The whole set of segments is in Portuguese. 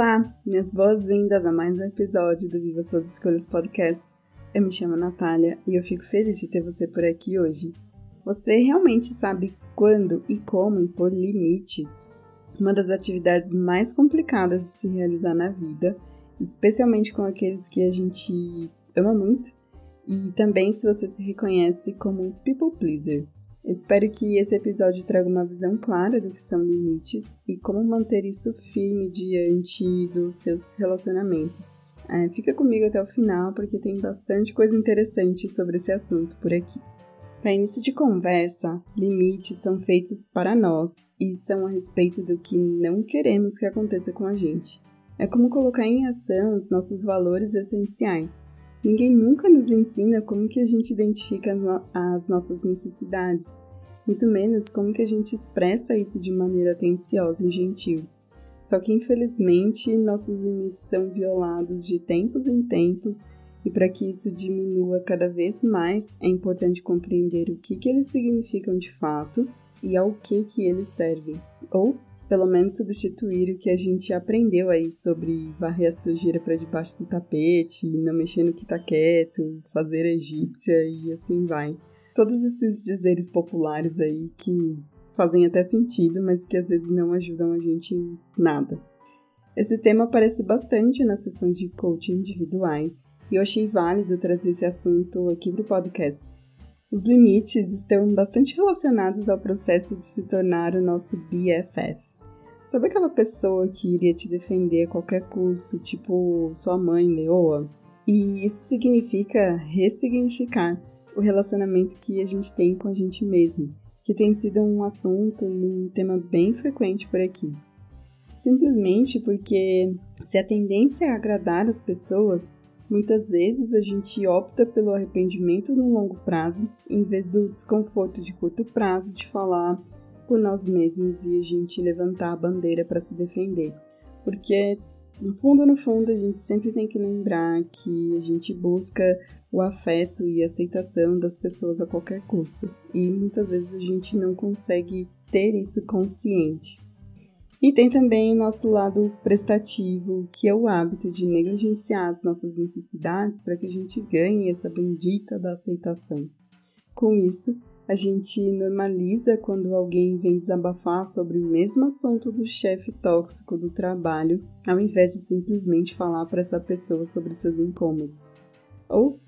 Olá, minhas boas-vindas a mais um episódio do Viva Suas Escolhas Podcast. Eu me chamo Natália e eu fico feliz de ter você por aqui hoje. Você realmente sabe quando e como impor limites? Uma das atividades mais complicadas de se realizar na vida, especialmente com aqueles que a gente ama muito, e também se você se reconhece como people pleaser. Espero que esse episódio traga uma visão clara do que são limites e como manter isso firme diante dos seus relacionamentos. É, fica comigo até o final porque tem bastante coisa interessante sobre esse assunto por aqui. Para início de conversa, limites são feitos para nós e são a respeito do que não queremos que aconteça com a gente. É como colocar em ação os nossos valores essenciais, Ninguém nunca nos ensina como que a gente identifica as, no as nossas necessidades, muito menos como que a gente expressa isso de maneira atenciosa e gentil. Só que infelizmente nossos limites são violados de tempos em tempos e para que isso diminua cada vez mais é importante compreender o que, que eles significam de fato e ao que, que eles servem, ou pelo menos substituir o que a gente aprendeu aí sobre varrer a sujeira para debaixo do tapete, não mexer no que tá quieto, fazer egípcia e assim vai. Todos esses dizeres populares aí que fazem até sentido, mas que às vezes não ajudam a gente em nada. Esse tema aparece bastante nas sessões de coaching individuais e eu achei válido trazer esse assunto aqui para o podcast. Os limites estão bastante relacionados ao processo de se tornar o nosso BFF. Sabe aquela pessoa que iria te defender a qualquer custo, tipo sua mãe, leoa? E isso significa ressignificar o relacionamento que a gente tem com a gente mesmo, que tem sido um assunto e um tema bem frequente por aqui. Simplesmente porque se a tendência é agradar as pessoas, muitas vezes a gente opta pelo arrependimento no longo prazo, em vez do desconforto de curto prazo de falar por nós mesmos e a gente levantar a bandeira para se defender. Porque no fundo, no fundo, a gente sempre tem que lembrar que a gente busca o afeto e aceitação das pessoas a qualquer custo. E muitas vezes a gente não consegue ter isso consciente. E tem também o nosso lado prestativo, que é o hábito de negligenciar as nossas necessidades para que a gente ganhe essa bendita da aceitação. Com isso, a gente normaliza quando alguém vem desabafar sobre o mesmo assunto do chefe tóxico do trabalho, ao invés de simplesmente falar para essa pessoa sobre seus incômodos. Ou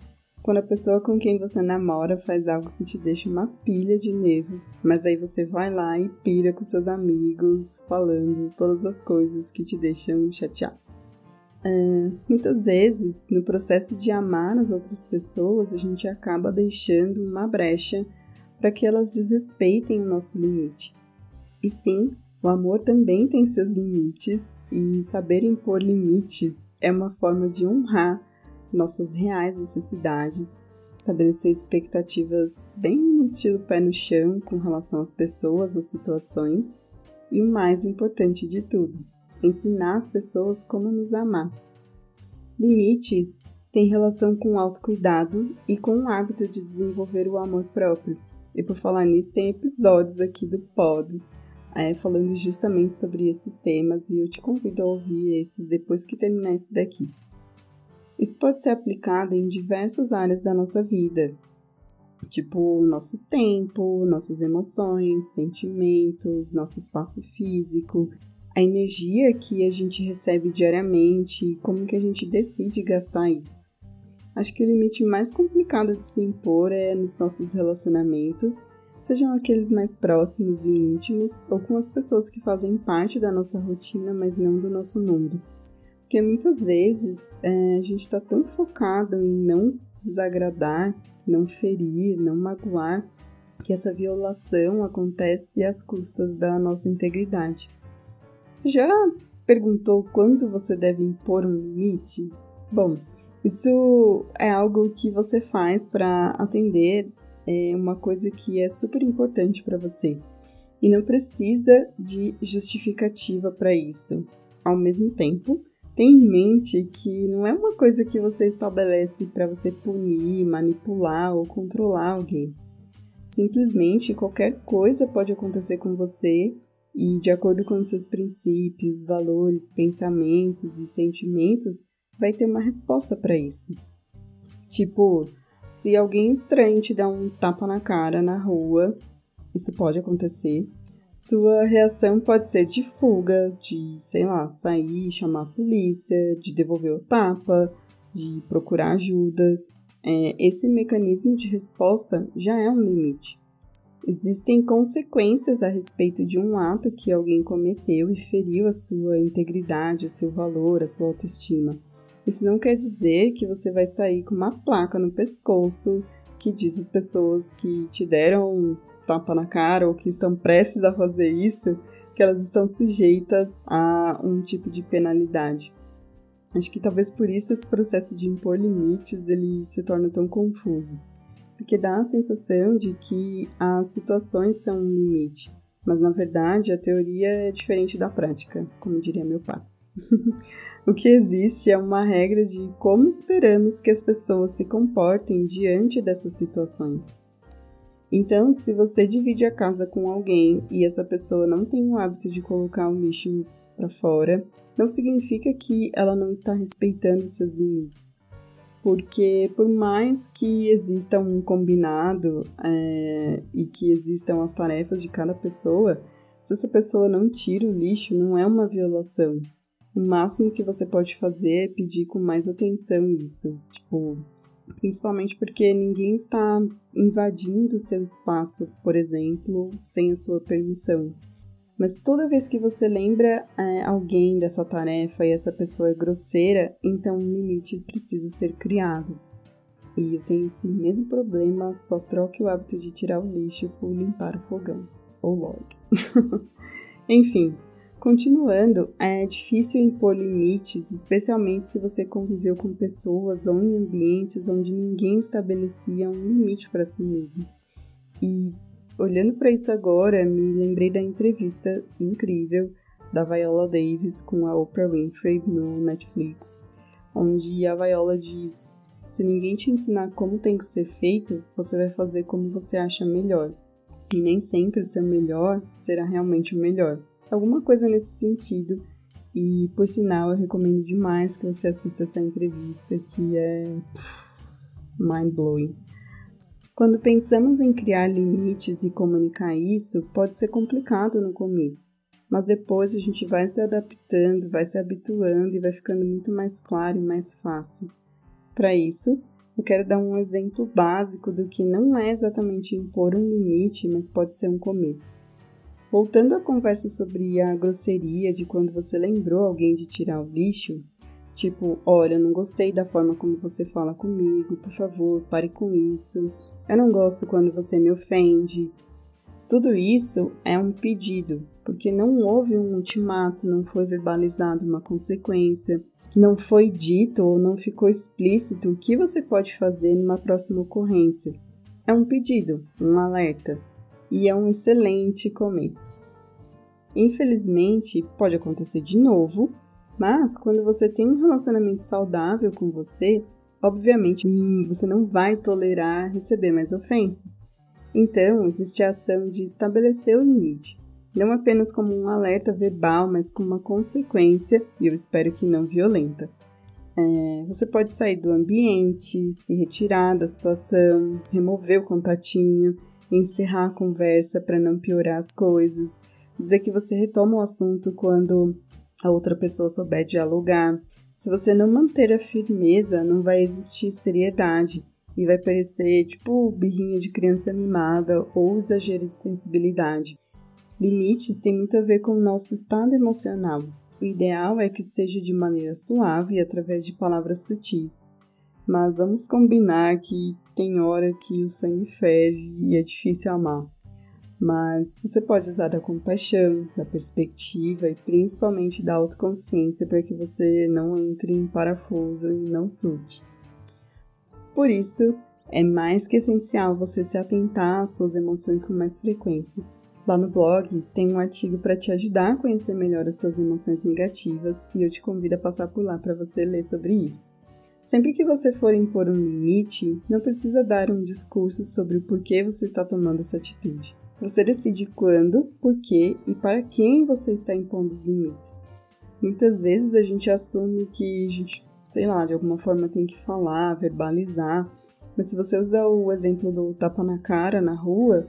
quando a pessoa com quem você namora faz algo que te deixa uma pilha de nervos, mas aí você vai lá e pira com seus amigos, falando todas as coisas que te deixam chateado. É, muitas vezes, no processo de amar as outras pessoas, a gente acaba deixando uma brecha para que elas desrespeitem o nosso limite. E sim, o amor também tem seus limites, e saber impor limites é uma forma de honrar nossas reais necessidades, estabelecer expectativas bem no estilo pé no chão com relação às pessoas ou situações, e o mais importante de tudo, ensinar as pessoas como nos amar. Limites têm relação com o autocuidado e com o hábito de desenvolver o amor próprio. E por falar nisso, tem episódios aqui do pod é, falando justamente sobre esses temas e eu te convido a ouvir esses depois que terminar esse daqui. Isso pode ser aplicado em diversas áreas da nossa vida, tipo nosso tempo, nossas emoções, sentimentos, nosso espaço físico, a energia que a gente recebe diariamente e como que a gente decide gastar isso. Acho que o limite mais complicado de se impor é nos nossos relacionamentos, sejam aqueles mais próximos e íntimos ou com as pessoas que fazem parte da nossa rotina, mas não do nosso mundo. Porque muitas vezes é, a gente está tão focado em não desagradar, não ferir, não magoar, que essa violação acontece às custas da nossa integridade. Você já perguntou quando você deve impor um limite? Bom, isso é algo que você faz para atender é, uma coisa que é super importante para você. E não precisa de justificativa para isso. Ao mesmo tempo, tenha em mente que não é uma coisa que você estabelece para você punir, manipular ou controlar alguém. Simplesmente qualquer coisa pode acontecer com você e, de acordo com seus princípios, valores, pensamentos e sentimentos, vai ter uma resposta para isso. Tipo, se alguém estranho te dá um tapa na cara na rua, isso pode acontecer. Sua reação pode ser de fuga, de, sei lá, sair, chamar a polícia, de devolver o tapa, de procurar ajuda. É, esse mecanismo de resposta já é um limite. Existem consequências a respeito de um ato que alguém cometeu e feriu a sua integridade, o seu valor, a sua autoestima. Isso não quer dizer que você vai sair com uma placa no pescoço que diz às pessoas que te deram um tapa na cara ou que estão prestes a fazer isso, que elas estão sujeitas a um tipo de penalidade. Acho que talvez por isso esse processo de impor limites ele se torna tão confuso porque dá a sensação de que as situações são um limite, mas na verdade a teoria é diferente da prática, como diria meu pai. o que existe é uma regra de como esperamos que as pessoas se comportem diante dessas situações. Então, se você divide a casa com alguém e essa pessoa não tem o hábito de colocar o lixo para fora, não significa que ela não está respeitando seus limites porque por mais que exista um combinado é, e que existam as tarefas de cada pessoa, se essa pessoa não tira o lixo, não é uma violação. O máximo que você pode fazer é pedir com mais atenção isso. Tipo, principalmente porque ninguém está invadindo seu espaço, por exemplo, sem a sua permissão. Mas toda vez que você lembra é, alguém dessa tarefa e essa pessoa é grosseira, então um limite precisa ser criado. E eu tenho esse mesmo problema, só troque o hábito de tirar o lixo por limpar o fogão. Ou logo. Enfim, continuando, é difícil impor limites, especialmente se você conviveu com pessoas ou em ambientes onde ninguém estabelecia um limite para si mesmo. E olhando para isso agora, me lembrei da entrevista incrível da Viola Davis com a Oprah Winfrey no Netflix, onde a Viola diz: Se ninguém te ensinar como tem que ser feito, você vai fazer como você acha melhor. E nem sempre o seu melhor será realmente o melhor. Alguma coisa nesse sentido. E por sinal, eu recomendo demais que você assista essa entrevista, que é mind blowing. Quando pensamos em criar limites e comunicar isso, pode ser complicado no começo, mas depois a gente vai se adaptando, vai se habituando e vai ficando muito mais claro e mais fácil. Para isso, eu quero dar um exemplo básico do que não é exatamente impor um limite, mas pode ser um começo. Voltando à conversa sobre a grosseria de quando você lembrou alguém de tirar o lixo, tipo, olha, não gostei da forma como você fala comigo, por favor, pare com isso. Eu não gosto quando você me ofende. Tudo isso é um pedido, porque não houve um ultimato, não foi verbalizado uma consequência, não foi dito ou não ficou explícito o que você pode fazer numa próxima ocorrência. É um pedido, um alerta, e é um excelente começo. Infelizmente, pode acontecer de novo, mas quando você tem um relacionamento saudável com você, obviamente você não vai tolerar receber mais ofensas. Então, existe a ação de estabelecer o limite, não apenas como um alerta verbal, mas como uma consequência, e eu espero que não violenta. É, você pode sair do ambiente, se retirar da situação, remover o contatinho, encerrar a conversa para não piorar as coisas, dizer que você retoma o assunto quando a outra pessoa souber dialogar, se você não manter a firmeza, não vai existir seriedade e vai parecer tipo birrinha de criança mimada ou exagero de sensibilidade. Limites têm muito a ver com o nosso estado emocional. O ideal é que seja de maneira suave e através de palavras sutis. Mas vamos combinar que tem hora que o sangue ferve e é difícil amar. mas você pode usar da compaixão, da perspectiva e principalmente da autoconsciência para que você não entre em parafuso e não surte. Por isso, é mais que essencial você se atentar às suas emoções com mais frequência. Lá no blog tem um artigo para te ajudar a conhecer melhor as suas emoções negativas e eu te convido a passar por lá para você ler sobre isso. Sempre que você for impor um limite, não precisa dar um discurso sobre o porquê você está tomando essa atitude. Você decide quando, por quê e para quem você está impondo os limites. Muitas vezes a gente assume que a gente, sei lá, de alguma forma tem que falar, verbalizar, mas se você usar o exemplo do tapa na cara na rua,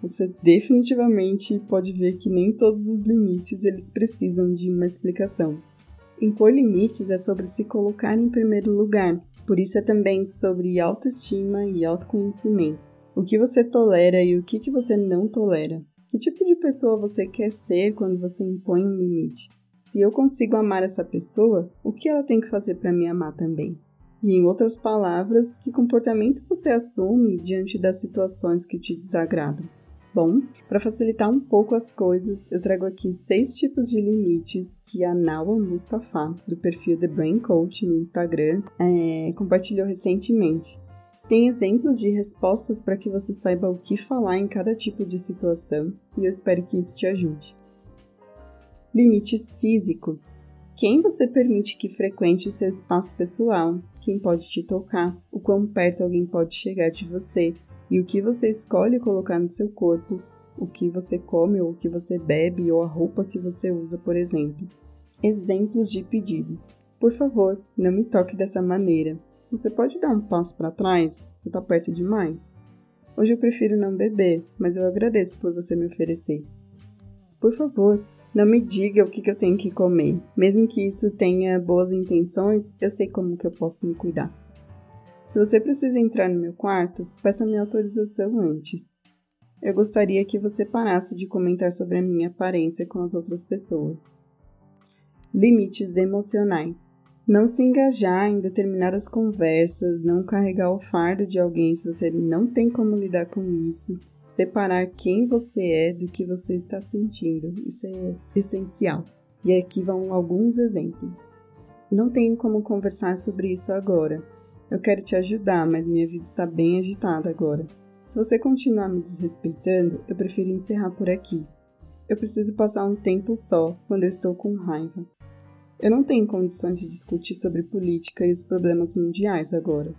você definitivamente pode ver que nem todos os limites eles precisam de uma explicação. Impor limites é sobre se colocar em primeiro lugar, por isso é também sobre autoestima e autoconhecimento. O que você tolera e o que, você não tolera. Que tipo de pessoa você quer ser quando você impõe um limite? Se eu consigo amar essa pessoa, o que ela tem que fazer para me amar também? E em outras palavras, que comportamento você assume diante das situações que te desagradam? Bom, para facilitar um pouco as coisas, eu trago aqui seis tipos de limites que a Nawa Mustafa, do perfil The Brain Coach no Instagram, é, compartilhou recentemente. Tem exemplos de respostas para que você saiba o que falar em cada tipo de situação e eu espero que isso te ajude. Limites físicos. Quem você permite que frequente seu espaço pessoal? Quem pode te tocar? O quão perto alguém pode chegar de você? E o que você escolhe colocar no seu corpo, o que você come ou o que você bebe ou a roupa que você usa, por exemplo. Exemplos de pedidos. Por favor, não me toque dessa maneira. Você pode dar um passo para trás? Você está perto demais? Hoje eu prefiro não beber, mas eu agradeço por você me oferecer. Por favor, não me diga o que, eu tenho que comer. Mesmo que isso tenha boas intenções, eu sei como que eu posso me cuidar. Se você precisa entrar no meu quarto, peça minha autorização antes. Eu gostaria que você parasse de comentar sobre a minha aparência com as outras pessoas. Limites emocionais. Não se engajar em determinadas conversas, não carregar o fardo de alguém se você não tem como lidar com isso, separar quem você é do que você está sentindo. Isso é essencial. E aqui vão alguns exemplos. Não tenho como conversar sobre isso agora. Eu quero te ajudar, mas minha vida está bem agitada agora. Se você continuar me desrespeitando, eu prefiro encerrar por aqui. Eu preciso passar um tempo só quando eu estou com raiva. Eu não tenho condições de discutir sobre política e os problemas mundiais agora.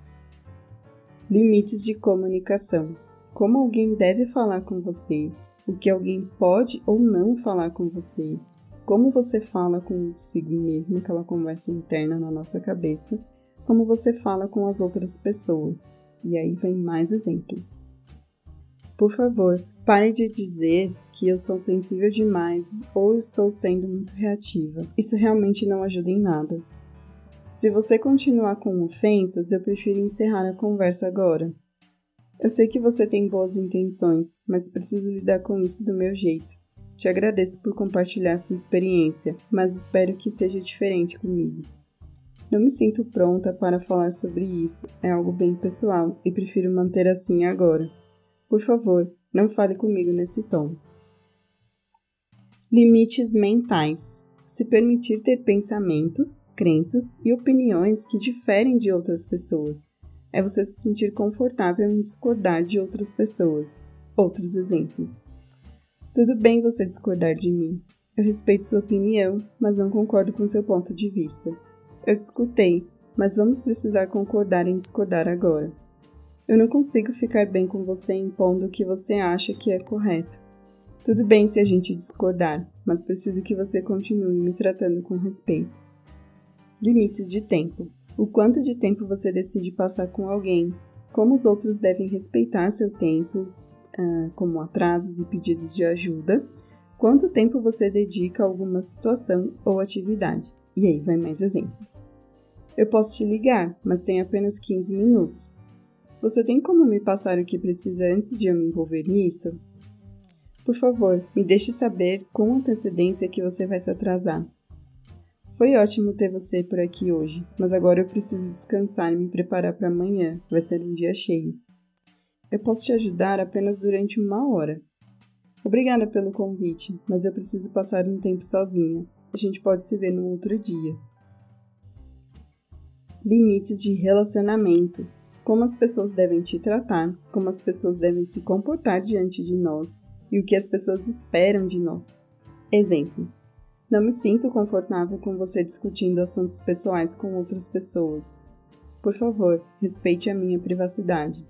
Limites de comunicação. Como alguém deve falar com você, o que alguém pode ou não falar com você, como você fala consigo mesmo, aquela conversa interna na nossa cabeça, como você fala com as outras pessoas. E aí vem mais exemplos. Por favor, pare de dizer que eu sou sensível demais ou estou sendo muito reativa. Isso realmente não ajuda em nada. Se você continuar com ofensas, eu prefiro encerrar a conversa agora. Eu sei que você tem boas intenções, mas preciso lidar com isso do meu jeito. Te agradeço por compartilhar sua experiência, mas espero que seja diferente comigo. Não me sinto pronta para falar sobre isso, é algo bem pessoal e prefiro manter assim agora. Por favor, não fale comigo nesse tom. Limites mentais. Se permitir ter pensamentos, crenças e opiniões que diferem de outras pessoas. É você se sentir confortável em discordar de outras pessoas. Outros exemplos. Tudo bem você discordar de mim. Eu respeito sua opinião, mas não concordo com seu ponto de vista. Eu te escutei, mas vamos precisar concordar em discordar agora. Eu não consigo ficar bem com você impondo o que você acha que é correto. Tudo bem se a gente discordar, mas preciso que você continue me tratando com respeito. Limites de tempo. O quanto de tempo você decide passar com alguém, como os outros devem respeitar seu tempo, uh, como atrasos e pedidos de ajuda, quanto tempo você dedica a alguma situação ou atividade. E aí vai mais exemplos. Eu posso te ligar, mas tem apenas 15 minutos. Você tem como me passar o que precisa antes de eu me envolver nisso? Por favor, me deixe saber com antecedência que você vai se atrasar. Foi ótimo ter você por aqui hoje, mas agora eu preciso descansar e me preparar para amanhã. Vai ser um dia cheio. Eu posso te ajudar apenas durante uma hora. Obrigada pelo convite, mas eu preciso passar um tempo sozinha. A gente pode se ver no outro dia. Limites de relacionamento. Como as pessoas devem te tratar, como as pessoas devem se comportar diante de nós e o que as pessoas esperam de nós. Exemplos: Não me sinto confortável com você discutindo assuntos pessoais com outras pessoas. Por favor, respeite a minha privacidade.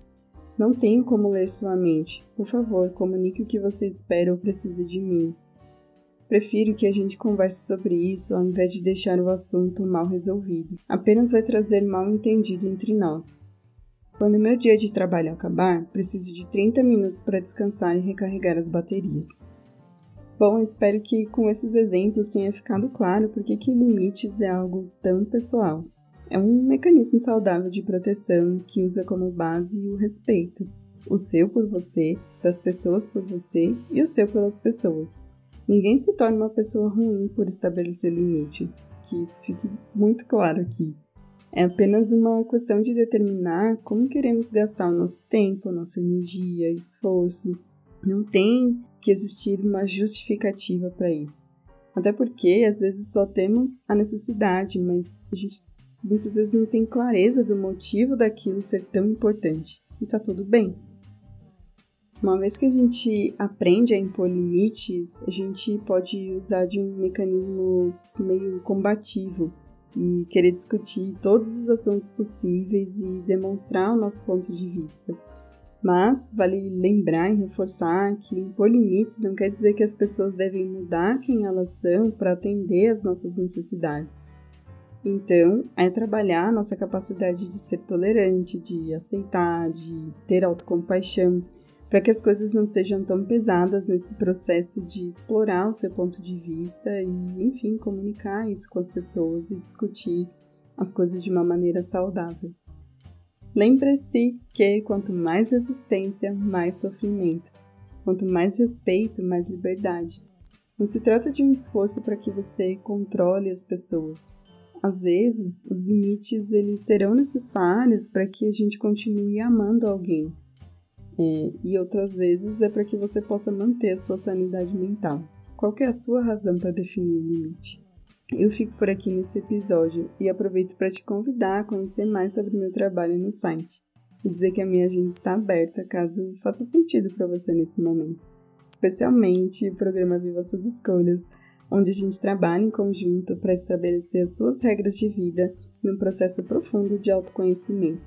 Não tenho como ler sua mente. Por favor, comunique o que você espera ou precisa de mim. Prefiro que a gente converse sobre isso ao invés de deixar o assunto mal resolvido. Apenas vai trazer mal entendido entre nós. Quando meu dia de trabalho acabar, preciso de 30 minutos para descansar e recarregar as baterias. Bom, espero que com esses exemplos tenha ficado claro por que limites é algo tão pessoal. É um mecanismo saudável de proteção que usa como base o respeito, o seu por você, das pessoas por você e o seu pelas pessoas. Ninguém se torna uma pessoa ruim por estabelecer limites, que isso fique muito claro aqui. É apenas uma questão de determinar como queremos gastar o nosso tempo, nossa energia, esforço. Não tem que existir uma justificativa para isso. Até porque às vezes só temos a necessidade, mas a gente muitas vezes não tem clareza do motivo daquilo ser tão importante. E tá tudo bem. Uma vez que a gente aprende a impor limites, a gente pode usar de um mecanismo meio combativo e querer discutir todos os assuntos possíveis e demonstrar o nosso ponto de vista. Mas vale lembrar e reforçar que impor limites não quer dizer que as pessoas devem mudar quem elas são para atender às nossas necessidades. Então, é trabalhar nossa capacidade de ser tolerante, de aceitar, de ter autocompaixão, para que as coisas não sejam tão pesadas nesse processo de explorar o seu ponto de vista e, enfim, comunicar isso com as pessoas e discutir as coisas de uma maneira saudável. Lembre-se que quanto mais resistência, mais sofrimento. Quanto mais respeito, mais liberdade. Não se trata de um esforço para que você controle as pessoas. Às vezes, os limites eles serão necessários para que a gente continue amando alguém. É, e outras vezes é para que você possa manter a sua sanidade mental. Qual é a sua razão para definir o limite? Eu fico por aqui nesse episódio e aproveito para te convidar a conhecer mais sobre o meu trabalho no site e dizer que a minha agenda está aberta caso faça sentido para você nesse momento, especialmente o programa Viva Suas Escolhas, onde a gente trabalha em conjunto para estabelecer as suas regras de vida num processo profundo de autoconhecimento,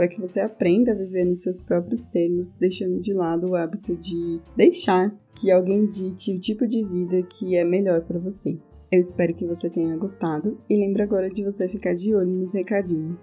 para que você aprenda a viver nos seus próprios termos, deixando de lado o hábito de deixar que alguém dite o tipo de vida que é melhor para você. Eu espero que você tenha gostado e lembre agora de você ficar de olho nos recadinhos.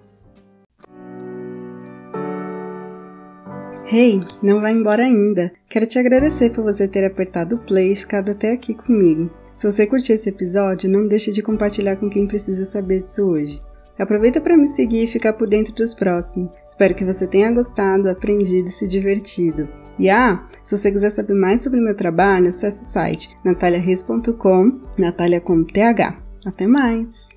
Hey, não vai embora ainda! Quero te agradecer por você ter apertado o play e ficado até aqui comigo. Se você curtiu esse episódio, não deixe de compartilhar com quem precisa saber disso hoje. Aproveita para me seguir e ficar por dentro dos próximos. Espero que você tenha gostado, aprendido e se divertido. E ah, se você quiser saber mais sobre meu trabalho, acesse o site nataliareis.com, Natalia com TH. Até mais!